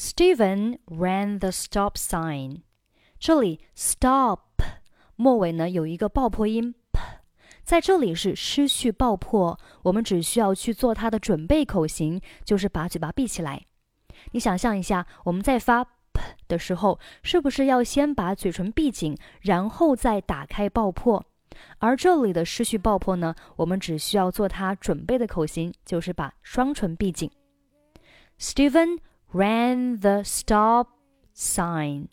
Stephen ran the stop sign。这里 stop 末尾呢有一个爆破音 p，在这里是失去爆破，我们只需要去做它的准备口型，就是把嘴巴闭起来。你想象一下，我们在发 p 的时候，是不是要先把嘴唇闭紧，然后再打开爆破？而这里的失去爆破呢，我们只需要做它准备的口型，就是把双唇闭紧。Stephen ran the stop sign.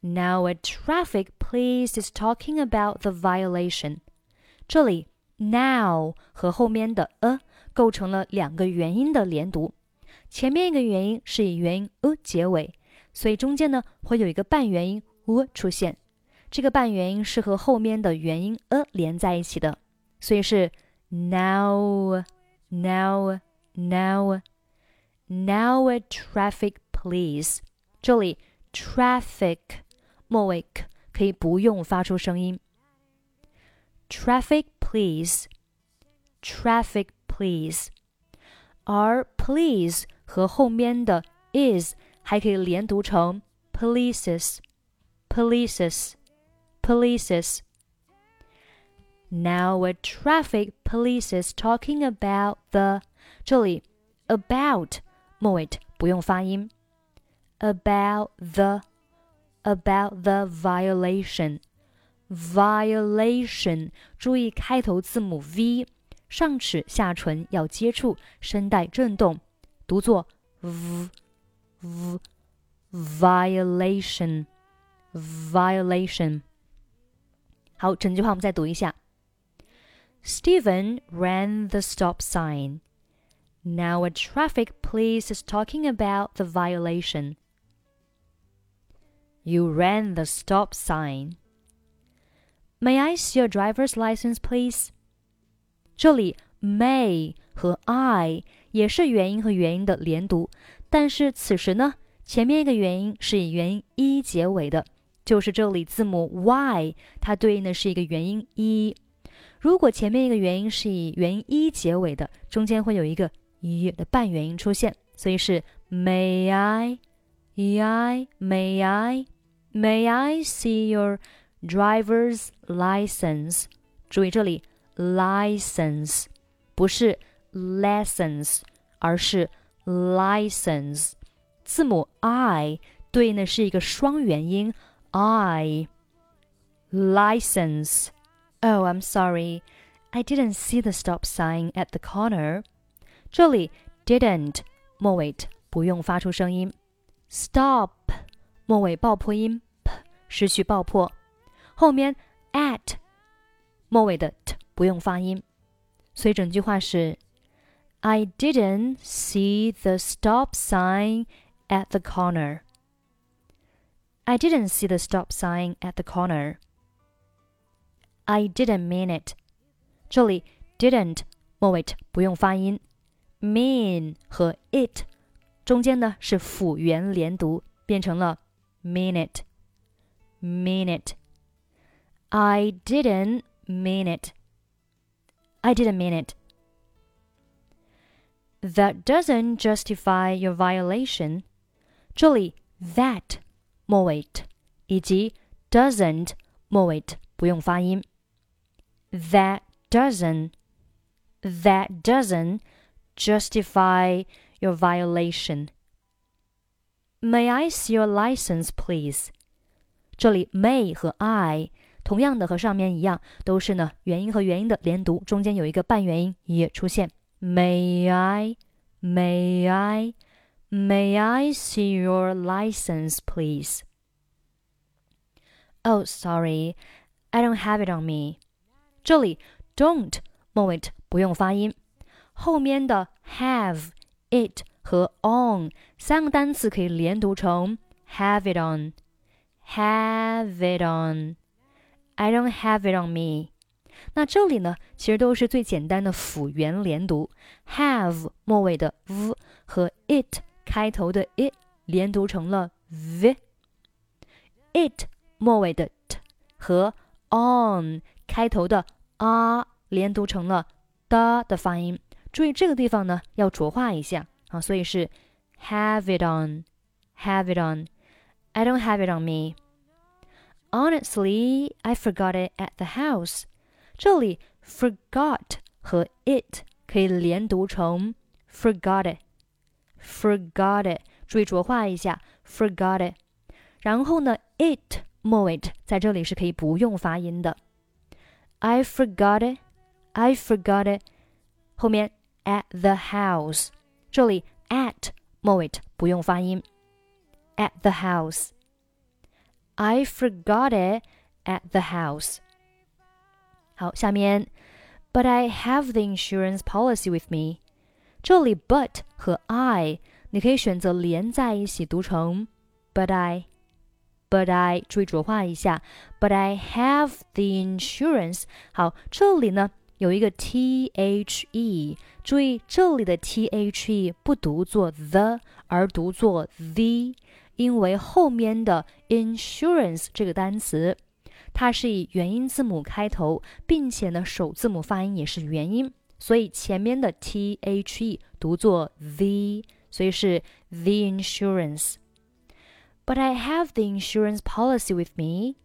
Now a traffic police is talking about the violation. 这里 now 和后面的 a 构成了两个元音的连读，前面一个元音是以元音 a 结尾，所以中间呢会有一个半元音 u 出现。这个半元音是和后面的元音 a 连在一起的，所以是 now now now now a traffic police。这里 traffic 末尾 k 可以不用发出声音。traffic please traffic please，而 please 和后面的 is 还可以连读成 polices polices polices. Now a traffic police is talking about the 这里 about 末尾不用发音。About the about the violation violation，注意开头字母 v，上齿下唇要接触，声带震动，读作 v v violation violation。好，整句话我们再读一下。Steven ran the stop sign. Now a traffic police is talking about the violation. You ran the stop sign. May I see your driver's license, please? 这里 may 和 I 也是元音和元音的连读，但是此时呢，前面一个元音是以元音一结尾的。就是这里字母 y，它对应的是一个元音一。如果前面一个元音是以元音一结尾的，中间会有一个 一的半元音出现，所以是 May I, I, May I, May I see your driver's license？注意这里 license 不是 lessons，而是 license。字母 i 对应的是一个双元音。I. License. Oh, I'm sorry. I didn't see the stop sign at the corner. 这里 didn't 末尾不用发出声音，stop 末尾爆破音 p 失去爆破，后面 at 末尾的 t 不用发音，所以整句话是 I didn't see the stop sign at the corner. I didn't see the stop sign at the corner. I didn't mean it. 这里 didn't 末尾不用发音 ，mean 和 it 中间呢是辅元连读，变成了 mean it. Mean it. I didn't mean it. I didn't mean it. That doesn't justify your violation. 这里 that 末尾以及 doesn't 末尾不用发音。That doesn't that doesn't justify your violation. May I see your license, please? 这里 may 和 I 同样的和上面一样，都是呢元音和元音的连读，中间有一个半元音也出现。May I? May I? May I see your license, please? Oh, sorry, I don't have it on me. 这里 don't 末尾不用发音， 后面的 have, it 和 on 三个单词可以连读成 have it on, have it on. I don't have it on me. 那这里呢，其实都是最简单的辅元连读，have 末尾的 v 和 it 开头的 it 连读成了 v，it 末尾的 t 和 on 开头的 r 连读成了的的发音。注意这个地方呢要浊化一下啊，所以是 have it on, have it on. I don't have it on me. Honestly, I forgot it at the house. 这里 forgot 和 it 可以连读成 forgot it, forgot it。注意浊化一下，forgot it。然后呢，it 末尾在这里是可以不用发音的。I forgot it, I forgot it。后面 at the house，这里 at 末尾不用发音。At the house, I forgot it at the house。好，下面，But I have the insurance policy with me。这里 but 和 I 你可以选择连在一起读成 but I。But I 注意浊化一下，But I have the insurance。好，这里呢 有一个 T H E，注意这里的 T H E 不读作 the，而读作 the，因为后面的 insurance 这个单词，它是以元音字母开头，并且呢首字母发音也是元音，所以前面的 T H E 读作 the，所以是 the insurance。But I have the insurance policy with me.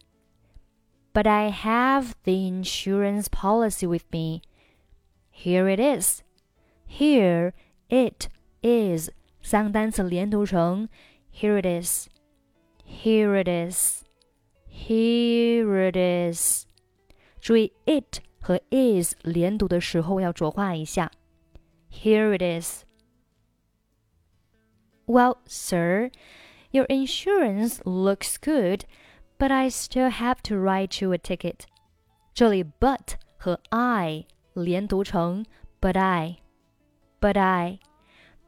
But I have the insurance policy with me. Here it is. Here it is. 三个单词连读成 Here it is. Here it is. Here it is. 注意 it 和 is 连读的时候要浊化一下。Here it is. Well, sir, your insurance looks good but I still have to write you a ticket。这里 but 和 I 连读成 but I, but I,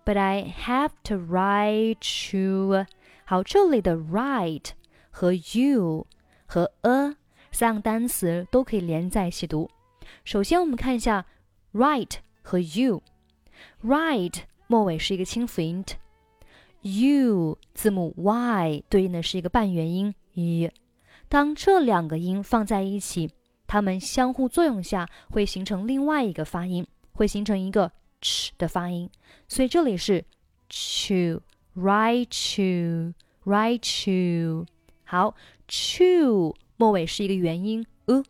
but I have to write you。好，这里的 write 和 you 和 a 三个单词都可以连在一起读。首先，我们看一下 write 和 you。write 末尾是一个清辅音 t，you 字母 y 对应的是一个半元音 一。当这两个音放在一起，它们相互作用下会形成另外一个发音，会形成一个 ch 的发音。所以这里是 chew，write chew，write chew。好，chew 末尾是一个元音 u，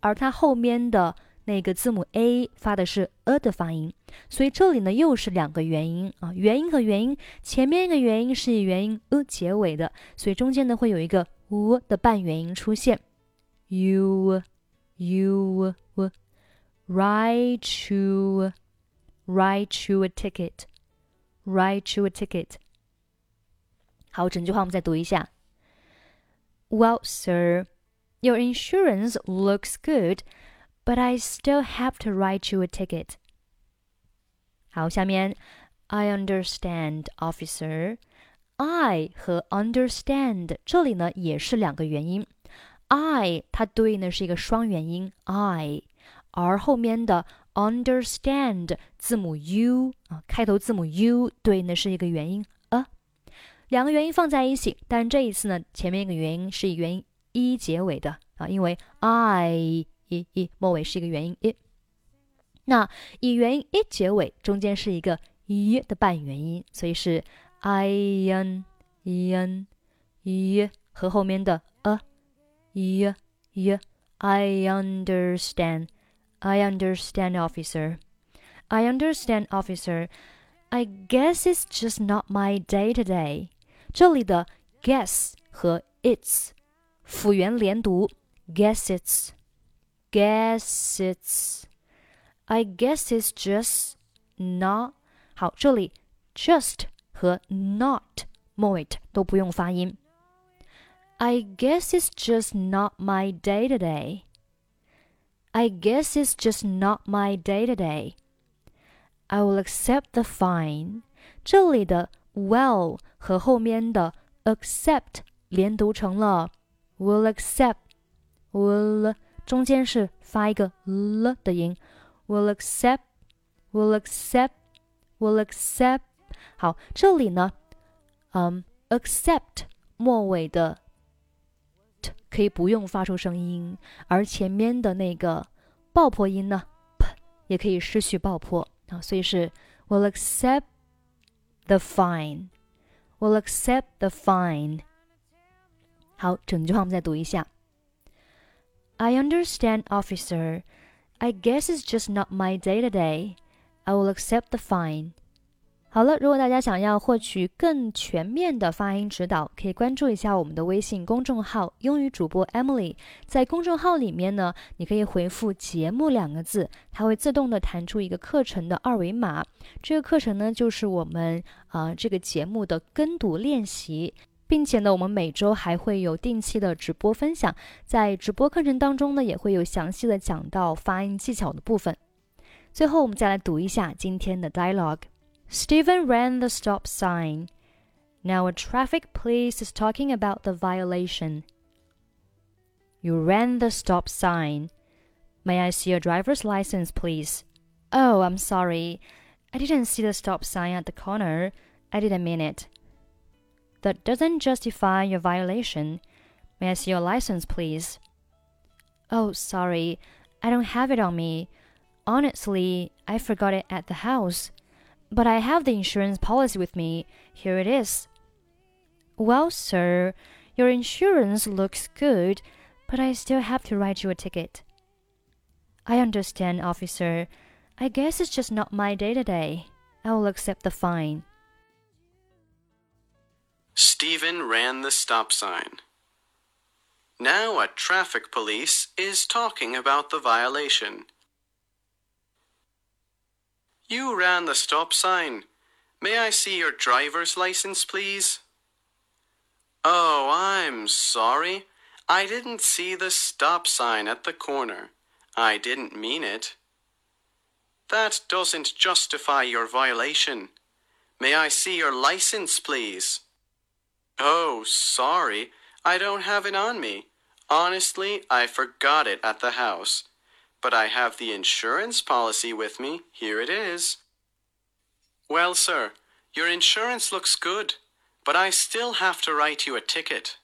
而它后面的那个字母 a 发的是 a 的发音。所以这里呢又是两个元音啊，元音和元音，前面一个元音是以元音 u 结尾的，所以中间呢会有一个。u 的半元音出现，u u write you write you a ticket write you a ticket。好，整句话我们再读一下。Well, sir, your insurance looks good, but I still have to write you a ticket. 好，下面 I understand, officer. I 和 understand 这里呢也是两个元音，I 它对应的是一个双元音 I，而后面的 understand 字母 U 啊，开头字母 U 对应的是一个元音 a，两个元音放在一起，但这一次呢前面一个元音是以元音 e 结尾的啊，因为 I 一一末尾是一个元音 e，那以元音 e 结尾，中间是一个 e 的半元音，所以是。i n i n i 和后面的 a i i I understand I understand officer I understand officer I guess it's just not my day today 这里的 guess 和 it's 辅元连读 guess it's guess it's I guess it's just not 好这里 just 和 not 末尾都不用发音。I guess it's just not my day today. I guess it's just not my day today. I will accept the fine. 这里的 well 和后面的 accept 连读成了 will accept will 中间是发一个 l 的音，will accept will accept will accept 好，这里呢，嗯，accept 末尾的 t 可以不用发出声音，而前面的那个爆破音呢，p 也可以失去爆破啊，所以是 will accept the fine。 will accept the fine. 好，整句话我们再读一下。I understand, officer. I guess it's just not my day today. I will accept the fine. 好了，如果大家想要获取更全面的发音指导，可以关注一下我们的微信公众号“英语主播 Emily”。在公众号里面呢，你可以回复“节目”两个字，它会自动的弹出一个课程的二维码。这个课程呢，就是我们啊这个节目的跟读练习，并且呢，我们每周还会有定期的直播分享。在直播课程当中呢，也会有详细的讲到发音技巧的部分。最后，我们再来读一下今天的 dialogue。Steven ran the stop sign. Now a traffic police is talking about the violation. You ran the stop sign. May I see your driver's license, please? Oh, I'm sorry. I didn't see the stop sign at the corner. I didn't mean it. That doesn't justify your violation. May I see your license, please? Oh, sorry. I don't have it on me. Honestly, I forgot it at the house. But I have the insurance policy with me. Here it is. Well, sir, your insurance looks good, but I still have to write you a ticket. I understand, officer. I guess it's just not my day today. I will accept the fine. Steven ran the stop sign. Now a traffic police is talking about the violation. You ran the stop sign. May I see your driver's license, please? Oh, I'm sorry. I didn't see the stop sign at the corner. I didn't mean it. That doesn't justify your violation. May I see your license, please? Oh, sorry. I don't have it on me. Honestly, I forgot it at the house. But I have the insurance policy with me. Here it is. Well, sir, your insurance looks good, but I still have to write you a ticket.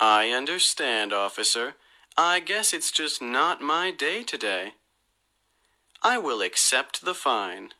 I understand, officer. I guess it's just not my day today. I will accept the fine.